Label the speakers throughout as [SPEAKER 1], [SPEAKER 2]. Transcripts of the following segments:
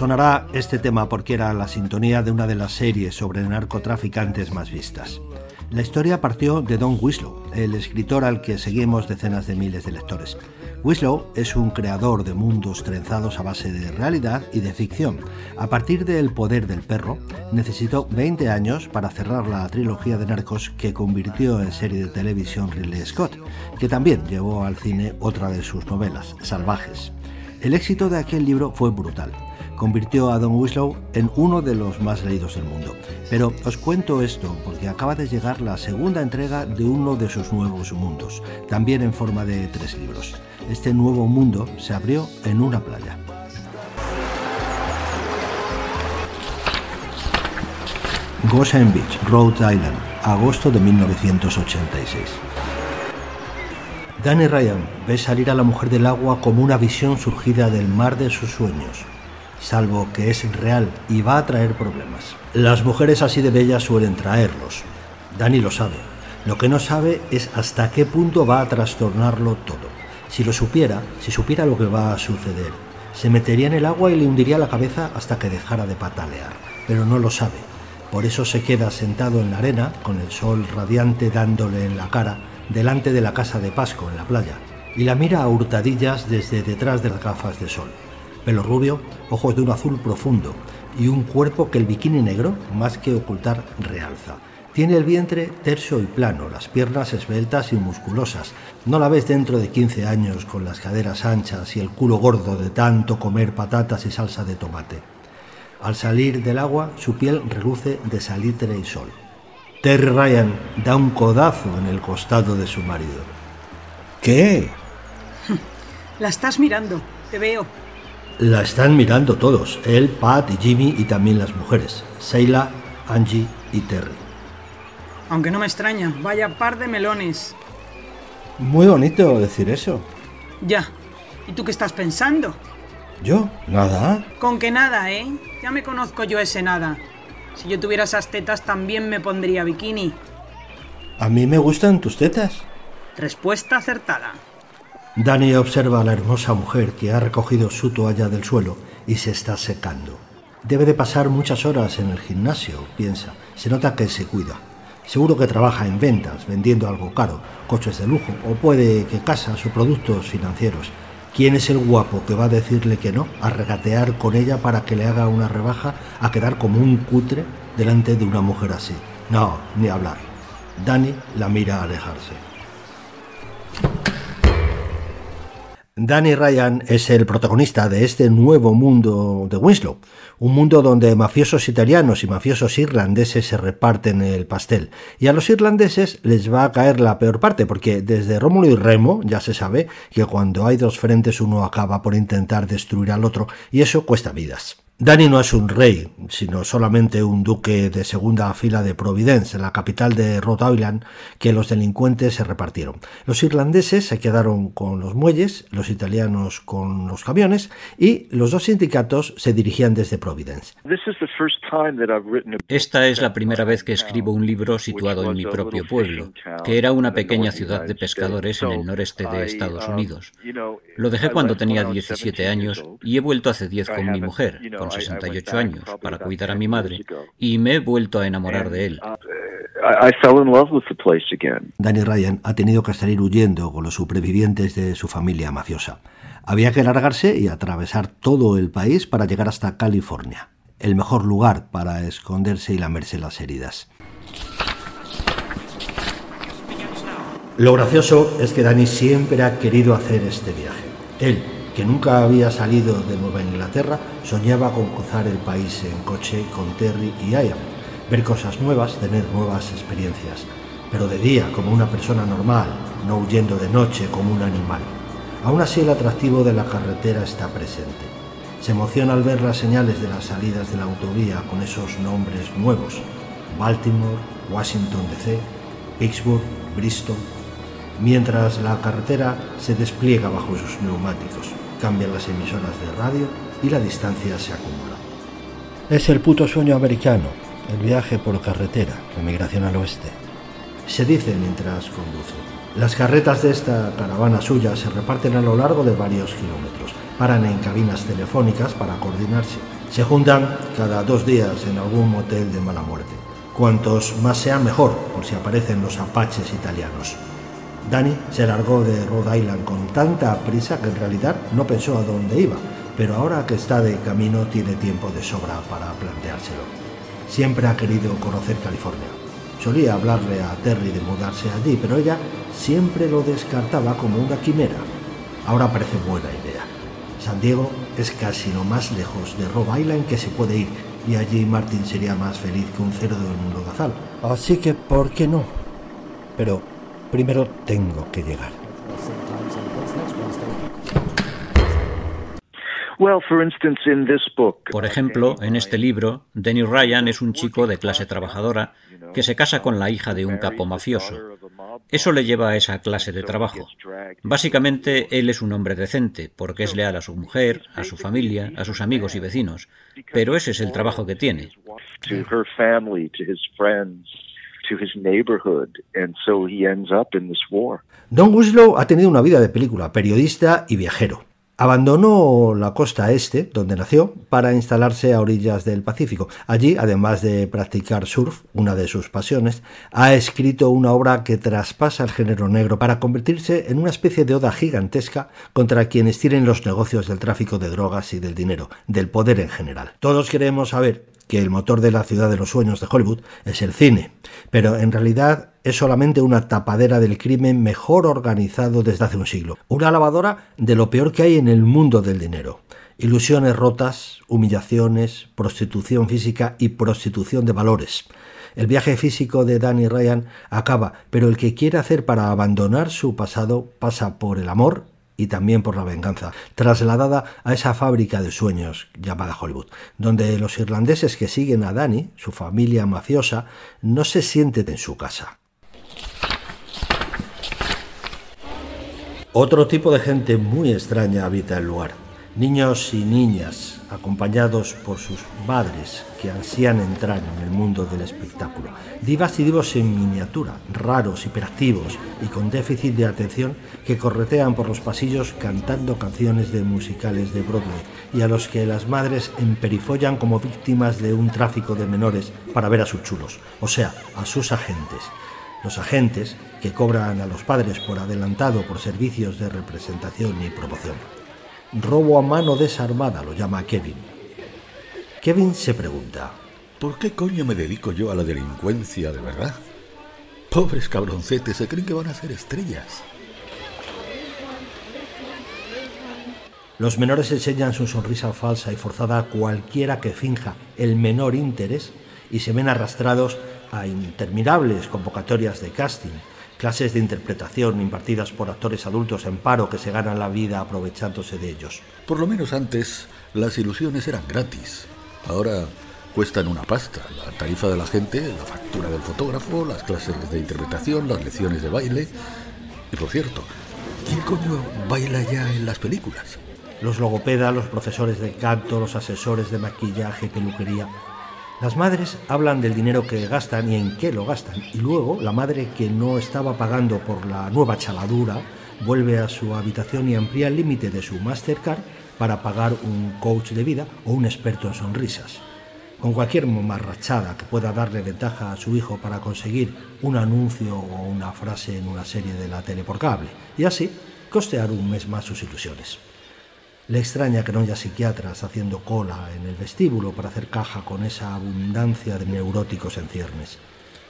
[SPEAKER 1] Sonará este tema porque era la sintonía de una de las series sobre narcotraficantes más vistas. La historia partió de Don Winslow, el escritor al que seguimos decenas de miles de lectores. Winslow es un creador de mundos trenzados a base de realidad y de ficción. A partir de El poder del perro, necesitó 20 años para cerrar la trilogía de narcos que convirtió en serie de televisión Ridley Scott, que también llevó al cine otra de sus novelas, Salvajes. El éxito de aquel libro fue brutal convirtió a Don Winslow en uno de los más leídos del mundo. Pero os cuento esto porque acaba de llegar la segunda entrega de uno de sus nuevos mundos, también en forma de tres libros. Este nuevo mundo se abrió en una playa. Goshen Beach, Rhode Island, agosto de 1986. Danny Ryan ve salir a la mujer del agua como una visión surgida del mar de sus sueños salvo que es real y va a traer problemas. Las mujeres así de bellas suelen traerlos. Dani lo sabe. Lo que no sabe es hasta qué punto va a trastornarlo todo. Si lo supiera, si supiera lo que va a suceder, se metería en el agua y le hundiría la cabeza hasta que dejara de patalear. Pero no lo sabe. Por eso se queda sentado en la arena, con el sol radiante dándole en la cara, delante de la casa de Pasco en la playa, y la mira a hurtadillas desde detrás de las gafas de sol pelo rubio, ojos de un azul profundo y un cuerpo que el bikini negro, más que ocultar, realza. Tiene el vientre terso y plano, las piernas esbeltas y musculosas. No la ves dentro de 15 años con las caderas anchas y el culo gordo de tanto comer patatas y salsa de tomate. Al salir del agua, su piel reluce de salitre y sol. Terry Ryan da un codazo en el costado de su marido.
[SPEAKER 2] ¿Qué?
[SPEAKER 3] La estás mirando, te veo.
[SPEAKER 1] La están mirando todos, él, Pat y Jimmy y también las mujeres, Seila, Angie y Terry.
[SPEAKER 3] Aunque no me extraña, vaya par de melones.
[SPEAKER 2] Muy bonito decir eso.
[SPEAKER 3] Ya. ¿Y tú qué estás pensando?
[SPEAKER 2] ¿Yo? ¿Nada?
[SPEAKER 3] Con que nada, ¿eh? Ya me conozco yo ese nada. Si yo tuviera esas tetas también me pondría bikini.
[SPEAKER 2] A mí me gustan tus tetas.
[SPEAKER 3] Respuesta acertada.
[SPEAKER 1] Dani observa a la hermosa mujer que ha recogido su toalla del suelo y se está secando. Debe de pasar muchas horas en el gimnasio, piensa. Se nota que se cuida. Seguro que trabaja en ventas, vendiendo algo caro, coches de lujo, o puede que casa sus productos financieros. ¿Quién es el guapo que va a decirle que no, a regatear con ella para que le haga una rebaja, a quedar como un cutre delante de una mujer así? No, ni hablar. Dani la mira alejarse. Danny Ryan es el protagonista de este nuevo mundo de Winslow, un mundo donde mafiosos italianos y mafiosos irlandeses se reparten el pastel. Y a los irlandeses les va a caer la peor parte, porque desde Rómulo y Remo ya se sabe que cuando hay dos frentes uno acaba por intentar destruir al otro, y eso cuesta vidas. Danny no es un rey, sino solamente un duque de segunda fila de Providence, la capital de Rhode Island, que los delincuentes se repartieron. Los irlandeses se quedaron con los muelles, los italianos con los camiones y los dos sindicatos se dirigían desde Providence.
[SPEAKER 4] Esta es la primera vez que escribo un libro situado en mi propio pueblo, que era una pequeña ciudad de pescadores en el noreste de Estados Unidos. Lo dejé cuando tenía 17 años y he vuelto hace 10 con mi mujer, 68 años para cuidar a mi madre y me he vuelto a enamorar de él.
[SPEAKER 1] Danny Ryan ha tenido que salir huyendo con los supervivientes de su familia mafiosa. Había que largarse y atravesar todo el país para llegar hasta California, el mejor lugar para esconderse y lamerse las heridas. Lo gracioso es que Danny siempre ha querido hacer este viaje. Él, que nunca había salido de Nueva Inglaterra, soñaba con cruzar el país en coche con Terry y Ian, ver cosas nuevas, tener nuevas experiencias, pero de día como una persona normal, no huyendo de noche como un animal. Aún así el atractivo de la carretera está presente. Se emociona al ver las señales de las salidas de la autovía con esos nombres nuevos. Baltimore, Washington DC, Pittsburgh, Bristol, mientras la carretera se despliega bajo sus neumáticos cambian las emisoras de radio y la distancia se acumula. Es el puto sueño americano, el viaje por carretera, la migración al oeste. Se dice mientras conduce. Las carretas de esta caravana suya se reparten a lo largo de varios kilómetros. Paran en cabinas telefónicas para coordinarse. Se juntan cada dos días en algún motel de mala muerte. Cuantos más sean, mejor, por si aparecen los apaches italianos. Danny se largó de Rhode Island con tanta prisa que en realidad no pensó a dónde iba, pero ahora que está de camino tiene tiempo de sobra para planteárselo. Siempre ha querido conocer California. Solía hablarle a Terry de mudarse allí, pero ella siempre lo descartaba como una quimera. Ahora parece buena idea. San Diego es casi lo más lejos de Rhode Island que se puede ir, y allí Martin sería más feliz que un cerdo en un lodazal. Así que, ¿por qué no? Pero primero tengo que llegar.
[SPEAKER 4] Por ejemplo, en este libro, Denny Ryan es un chico de clase trabajadora que se casa con la hija de un capo mafioso. Eso le lleva a esa clase de trabajo. Básicamente, él es un hombre decente, porque es leal a su mujer, a su familia, a sus amigos y vecinos. Pero ese es el trabajo que tiene.
[SPEAKER 1] Don Winslow ha tenido una vida de película, periodista y viajero. Abandonó la costa este, donde nació, para instalarse a orillas del Pacífico. Allí, además de practicar surf, una de sus pasiones, ha escrito una obra que traspasa el género negro para convertirse en una especie de oda gigantesca contra quienes tienen los negocios del tráfico de drogas y del dinero, del poder en general. Todos queremos saber que el motor de la ciudad de los sueños de Hollywood es el cine, pero en realidad es solamente una tapadera del crimen mejor organizado desde hace un siglo, una lavadora de lo peor que hay en el mundo del dinero. Ilusiones rotas, humillaciones, prostitución física y prostitución de valores. El viaje físico de Danny Ryan acaba, pero el que quiere hacer para abandonar su pasado pasa por el amor y también por la venganza, trasladada a esa fábrica de sueños llamada Hollywood, donde los irlandeses que siguen a Danny, su familia mafiosa, no se sienten en su casa. Otro tipo de gente muy extraña habita el lugar. Niños y niñas, acompañados por sus madres, que ansían entrar en el mundo del espectáculo. Divas y divos en miniatura, raros, hiperactivos y con déficit de atención, que corretean por los pasillos cantando canciones de musicales de Broadway y a los que las madres emperifollan como víctimas de un tráfico de menores para ver a sus chulos, o sea, a sus agentes. Los agentes que cobran a los padres por adelantado por servicios de representación y promoción. Robo a mano desarmada lo llama Kevin. Kevin se pregunta,
[SPEAKER 5] ¿por qué coño me dedico yo a la delincuencia de verdad? Pobres cabroncetes, se creen que van a ser estrellas.
[SPEAKER 1] Los menores enseñan su sonrisa falsa y forzada a cualquiera que finja el menor interés y se ven arrastrados a interminables convocatorias de casting clases de interpretación impartidas por actores adultos en paro que se ganan la vida aprovechándose de ellos.
[SPEAKER 5] Por lo menos antes las ilusiones eran gratis. Ahora cuestan una pasta. La tarifa de la gente, la factura del fotógrafo, las clases de interpretación, las lecciones de baile. Y por cierto, ¿quién coño baila ya en las películas?
[SPEAKER 1] Los logopedas, los profesores de canto, los asesores de maquillaje y peluquería las madres hablan del dinero que gastan y en qué lo gastan, y luego la madre que no estaba pagando por la nueva chaladura vuelve a su habitación y amplía el límite de su Mastercard para pagar un coach de vida o un experto en sonrisas. Con cualquier marrachada que pueda darle ventaja a su hijo para conseguir un anuncio o una frase en una serie de la tele por cable, y así costear un mes más sus ilusiones. Le extraña que no haya psiquiatras haciendo cola en el vestíbulo para hacer caja con esa abundancia de neuróticos en ciernes.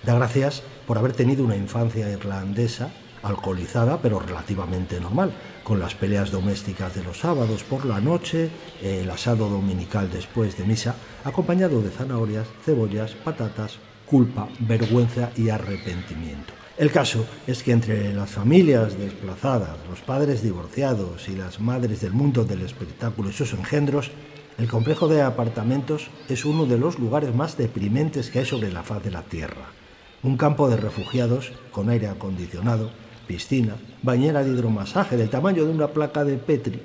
[SPEAKER 1] Da gracias por haber tenido una infancia irlandesa, alcoholizada pero relativamente normal, con las peleas domésticas de los sábados por la noche, el asado dominical después de misa, acompañado de zanahorias, cebollas, patatas, culpa, vergüenza y arrepentimiento. El caso es que entre las familias desplazadas, los padres divorciados y las madres del mundo del espectáculo y sus engendros, el complejo de apartamentos es uno de los lugares más deprimentes que hay sobre la faz de la Tierra. Un campo de refugiados con aire acondicionado, piscina, bañera de hidromasaje del tamaño de una placa de Petri,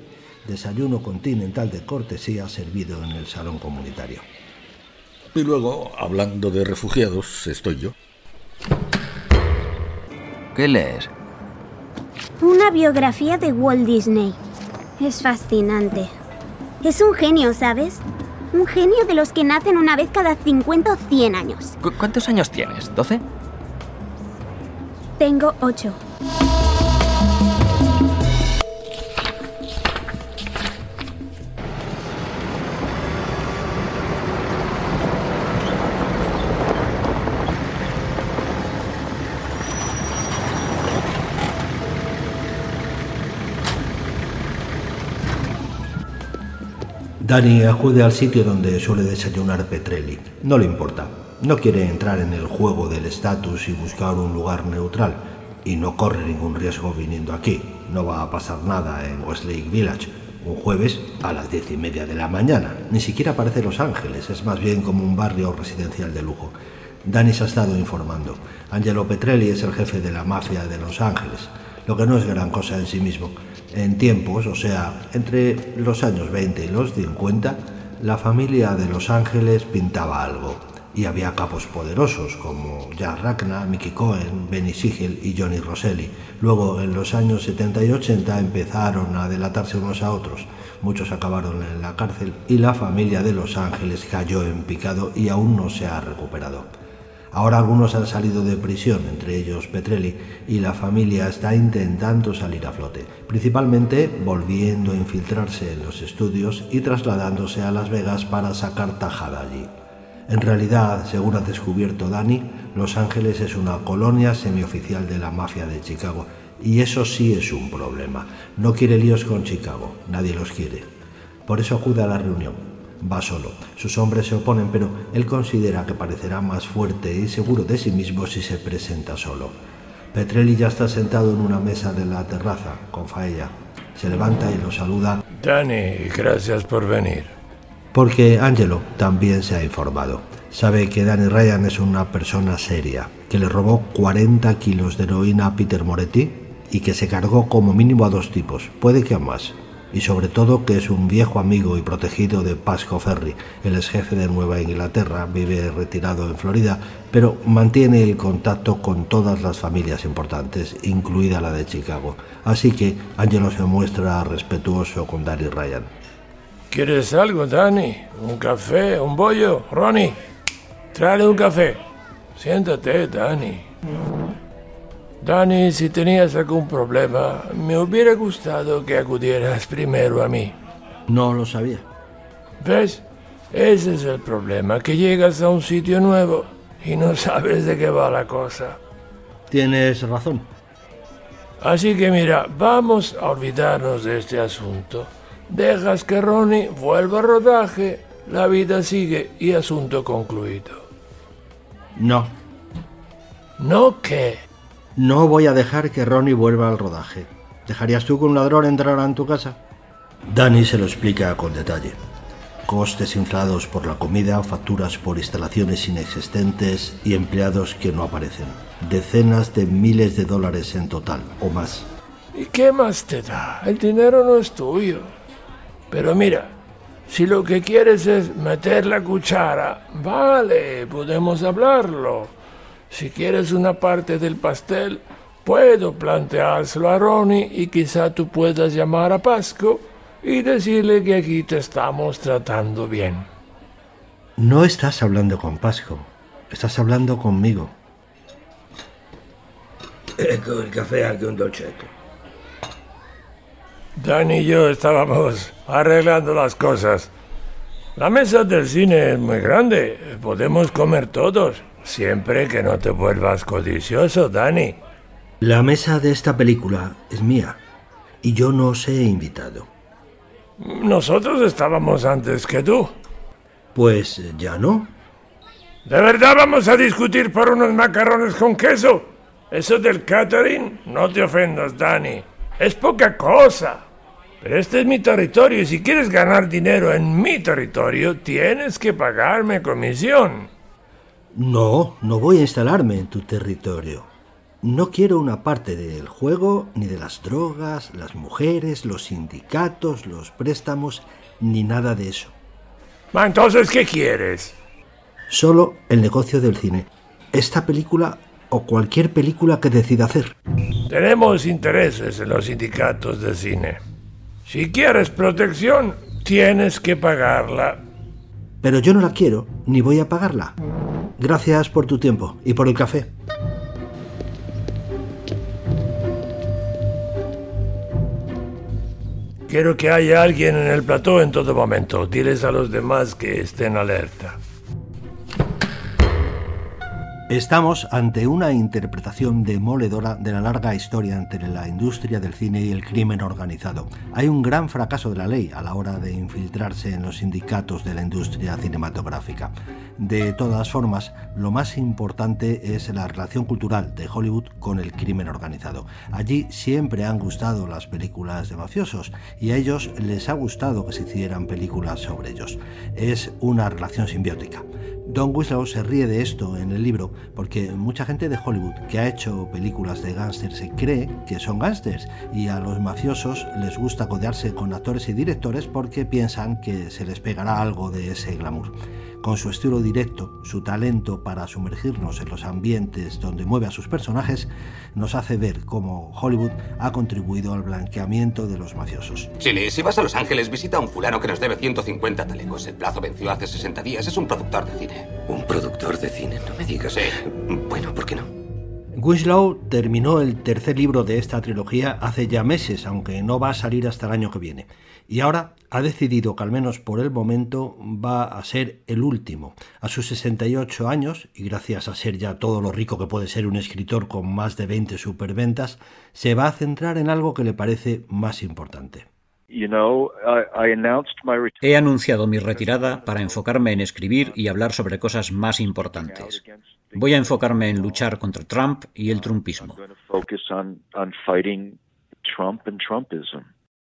[SPEAKER 1] desayuno continental de cortesía servido en el salón comunitario.
[SPEAKER 5] Y luego, hablando de refugiados, estoy yo.
[SPEAKER 6] ¿Qué lees?
[SPEAKER 7] Una biografía de Walt Disney. Es fascinante. Es un genio, ¿sabes? Un genio de los que nacen una vez cada 50 o 100 años.
[SPEAKER 6] ¿Cuántos años tienes? ¿12?
[SPEAKER 7] Tengo 8.
[SPEAKER 1] Dani acude al sitio donde suele desayunar Petrelli. No le importa. No quiere entrar en el juego del estatus y buscar un lugar neutral. Y no corre ningún riesgo viniendo aquí. No va a pasar nada en Westlake Village. Un jueves a las diez y media de la mañana. Ni siquiera parece Los Ángeles. Es más bien como un barrio residencial de lujo. Dani se ha estado informando. Angelo Petrelli es el jefe de la mafia de Los Ángeles. Lo que no es gran cosa en sí mismo en tiempos, o sea, entre los años 20 y los 50, la familia de Los Ángeles pintaba algo. Y había capos poderosos como Jack Ragnar, Mickey Cohen, Benny Siegel y Johnny Rosselli. Luego, en los años 70 y 80, empezaron a delatarse unos a otros. Muchos acabaron en la cárcel y la familia de Los Ángeles cayó en picado y aún no se ha recuperado. Ahora algunos han salido de prisión, entre ellos Petrelli, y la familia está intentando salir a flote, principalmente volviendo a infiltrarse en los estudios y trasladándose a Las Vegas para sacar tajada allí. En realidad, según ha descubierto Dani, Los Ángeles es una colonia semioficial de la mafia de Chicago, y eso sí es un problema. No quiere líos con Chicago, nadie los quiere. Por eso acude a la reunión va solo. Sus hombres se oponen, pero él considera que parecerá más fuerte y seguro de sí mismo si se presenta solo. Petrelli ya está sentado en una mesa de la terraza con Faella. Se levanta y lo saluda.
[SPEAKER 8] Danny, gracias por venir.
[SPEAKER 1] Porque Angelo también se ha informado. Sabe que Danny Ryan es una persona seria, que le robó 40 kilos de heroína a Peter Moretti y que se cargó como mínimo a dos tipos, puede que a más y sobre todo que es un viejo amigo y protegido de Pasco Ferry. el ex jefe de Nueva Inglaterra, vive retirado en Florida, pero mantiene el contacto con todas las familias importantes, incluida la de Chicago. Así que Angelo se muestra respetuoso con Danny Ryan.
[SPEAKER 8] ¿Quieres algo, Danny? ¿Un café? ¿Un bollo? Ronnie, tráele un café. Siéntate, Danny. Dani, si tenías algún problema, me hubiera gustado que acudieras primero a mí.
[SPEAKER 1] No lo sabía.
[SPEAKER 8] ¿Ves? Ese es el problema, que llegas a un sitio nuevo y no sabes de qué va la cosa.
[SPEAKER 1] Tienes razón.
[SPEAKER 8] Así que mira, vamos a olvidarnos de este asunto. Dejas que Ronnie vuelva a rodaje, la vida sigue y asunto concluido.
[SPEAKER 1] No.
[SPEAKER 8] ¿No qué?
[SPEAKER 1] No voy a dejar que Ronnie vuelva al rodaje. ¿Dejarías tú que un ladrón entrara en tu casa? Danny se lo explica con detalle. Costes inflados por la comida, facturas por instalaciones inexistentes y empleados que no aparecen. Decenas de miles de dólares en total, o más.
[SPEAKER 8] ¿Y qué más te da? El dinero no es tuyo. Pero mira, si lo que quieres es meter la cuchara, vale, podemos hablarlo. Si quieres una parte del pastel, puedo planteárselo a Ronnie y quizá tú puedas llamar a Pasco y decirle que aquí te estamos tratando bien.
[SPEAKER 1] No estás hablando con Pasco, estás hablando conmigo.
[SPEAKER 2] Ecco el café anche un dolcetto.
[SPEAKER 8] Danny y yo estábamos arreglando las cosas. La mesa del cine es muy grande, podemos comer todos. Siempre que no te vuelvas codicioso, Dani.
[SPEAKER 1] La mesa de esta película es mía y yo no os he invitado.
[SPEAKER 8] Nosotros estábamos antes que tú.
[SPEAKER 1] Pues ya no.
[SPEAKER 8] ¿De verdad vamos a discutir por unos macarrones con queso? Eso del catering, no te ofendas, Dani. Es poca cosa. Pero este es mi territorio y si quieres ganar dinero en mi territorio, tienes que pagarme comisión.
[SPEAKER 1] No, no voy a instalarme en tu territorio. No quiero una parte del juego, ni de las drogas, las mujeres, los sindicatos, los préstamos, ni nada de eso.
[SPEAKER 8] Entonces, ¿qué quieres?
[SPEAKER 1] Solo el negocio del cine. Esta película o cualquier película que decida hacer.
[SPEAKER 8] Tenemos intereses en los sindicatos de cine. Si quieres protección, tienes que pagarla.
[SPEAKER 1] Pero yo no la quiero, ni voy a pagarla. Gracias por tu tiempo y por el café.
[SPEAKER 8] Quiero que haya alguien en el plató en todo momento. Diles a los demás que estén alerta.
[SPEAKER 1] Estamos ante una interpretación demoledora de la larga historia entre la industria del cine y el crimen organizado. Hay un gran fracaso de la ley a la hora de infiltrarse en los sindicatos de la industria cinematográfica. De todas formas, lo más importante es la relación cultural de Hollywood con el crimen organizado. Allí siempre han gustado las películas de mafiosos y a ellos les ha gustado que se hicieran películas sobre ellos. Es una relación simbiótica. Don Winslow se ríe de esto en el libro porque mucha gente de Hollywood que ha hecho películas de gángsters se cree que son gángsters y a los mafiosos les gusta codearse con actores y directores porque piensan que se les pegará algo de ese glamour. Con su estilo directo, su talento para sumergirnos en los ambientes donde mueve a sus personajes, nos hace ver cómo Hollywood ha contribuido al blanqueamiento de los mafiosos.
[SPEAKER 9] Chile, si vas a Los Ángeles, visita a un fulano que nos debe 150 talegos. El plazo venció hace 60 días. Es un productor de cine.
[SPEAKER 2] ¿Un productor de cine? No me digas.
[SPEAKER 9] Sí.
[SPEAKER 2] Bueno, ¿por qué no?
[SPEAKER 1] Winslow terminó el tercer libro de esta trilogía hace ya meses, aunque no va a salir hasta el año que viene. Y ahora ha decidido que al menos por el momento va a ser el último. A sus 68 años, y gracias a ser ya todo lo rico que puede ser un escritor con más de 20 superventas, se va a centrar en algo que le parece más importante.
[SPEAKER 4] He anunciado mi retirada para enfocarme en escribir y hablar sobre cosas más importantes. Voy a enfocarme en luchar contra Trump y el trumpismo.